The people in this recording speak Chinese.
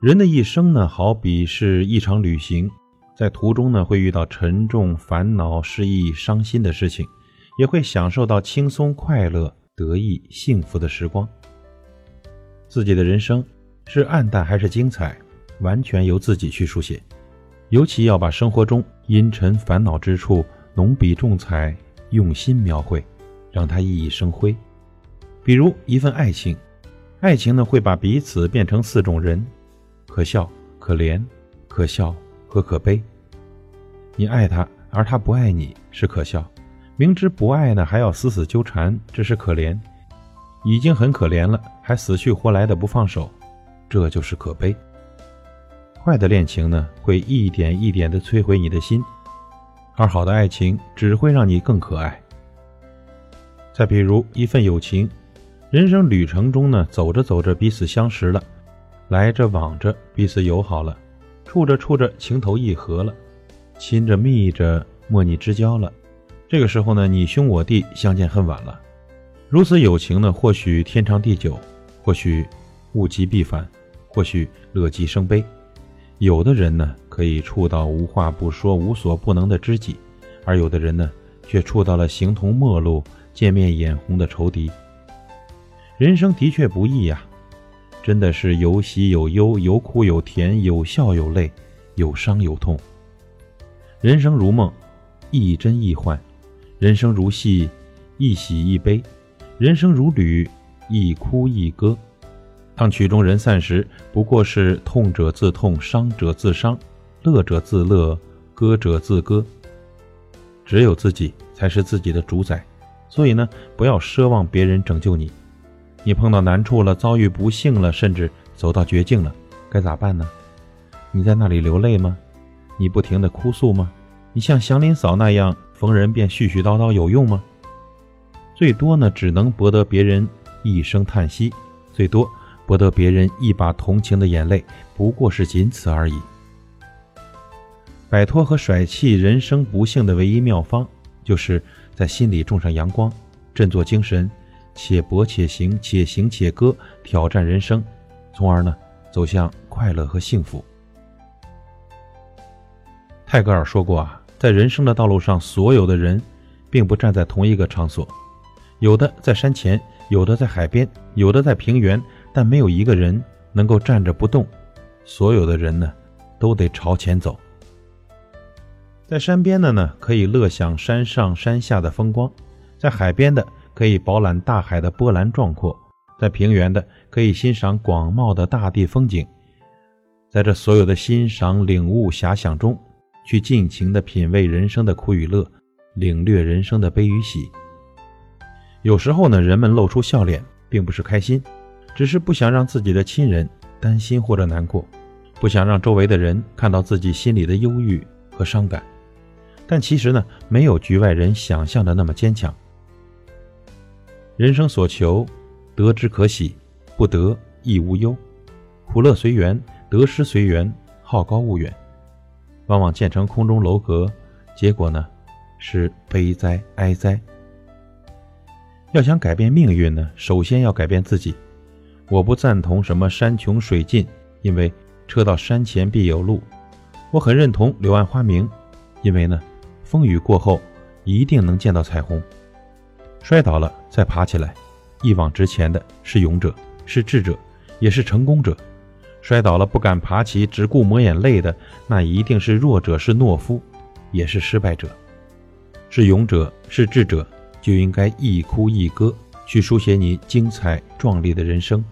人的一生呢，好比是一场旅行，在途中呢会遇到沉重、烦恼、失意、伤心的事情，也会享受到轻松、快乐、得意、幸福的时光。自己的人生是暗淡还是精彩，完全由自己去书写。尤其要把生活中阴沉烦恼之处浓笔重彩，用心描绘，让它熠熠生辉。比如一份爱情，爱情呢会把彼此变成四种人。可笑、可怜、可笑和可悲。你爱他，而他不爱你，是可笑；明知不爱呢，还要死死纠缠，这是可怜。已经很可怜了，还死去活来的不放手，这就是可悲。坏的恋情呢，会一点一点的摧毁你的心；而好的爱情只会让你更可爱。再比如一份友情，人生旅程中呢，走着走着彼此相识了。来着往着，彼此友好了；处着处着，情投意合了；亲着密着，莫逆之交了。这个时候呢，你兄我弟相见恨晚了。如此友情呢，或许天长地久，或许物极必反，或许乐极生悲。有的人呢，可以处到无话不说、无所不能的知己；而有的人呢，却处到了形同陌路、见面眼红的仇敌。人生的确不易呀。真的是有喜有忧，有苦有甜，有笑有泪，有伤有痛。人生如梦，亦真亦幻；人生如戏，亦喜亦悲；人生如旅，亦哭亦歌。当曲终人散时，不过是痛者自痛，伤者自伤，乐者自乐，歌者自歌。只有自己才是自己的主宰，所以呢，不要奢望别人拯救你。你碰到难处了，遭遇不幸了，甚至走到绝境了，该咋办呢？你在那里流泪吗？你不停的哭诉吗？你像祥林嫂那样逢人便絮絮叨叨有用吗？最多呢，只能博得别人一声叹息，最多博得别人一把同情的眼泪，不过是仅此而已。摆脱和甩弃人生不幸的唯一妙方，就是在心里种上阳光，振作精神。且搏且行，且行且歌，挑战人生，从而呢走向快乐和幸福。泰戈尔说过啊，在人生的道路上，所有的人并不站在同一个场所，有的在山前，有的在海边，有的在平原，但没有一个人能够站着不动。所有的人呢，都得朝前走。在山边的呢，可以乐享山上山下的风光；在海边的。可以饱览大海的波澜壮阔，在平原的可以欣赏广袤的大地风景，在这所有的欣赏、领悟、遐想中，去尽情的品味人生的苦与乐，领略人生的悲与喜。有时候呢，人们露出笑脸，并不是开心，只是不想让自己的亲人担心或者难过，不想让周围的人看到自己心里的忧郁和伤感。但其实呢，没有局外人想象的那么坚强。人生所求，得之可喜，不得亦无忧。苦乐随缘，得失随缘，好高骛远。往往建成空中楼阁，结果呢是悲哉哀哉。要想改变命运呢，首先要改变自己。我不赞同什么山穷水尽，因为车到山前必有路。我很认同柳暗花明，因为呢，风雨过后一定能见到彩虹。摔倒了再爬起来，一往直前的是勇者，是智者，也是成功者。摔倒了不敢爬起，只顾抹眼泪的，那一定是弱者，是懦夫，也是失败者。是勇者，是智者，就应该一哭一歌，去书写你精彩壮丽的人生，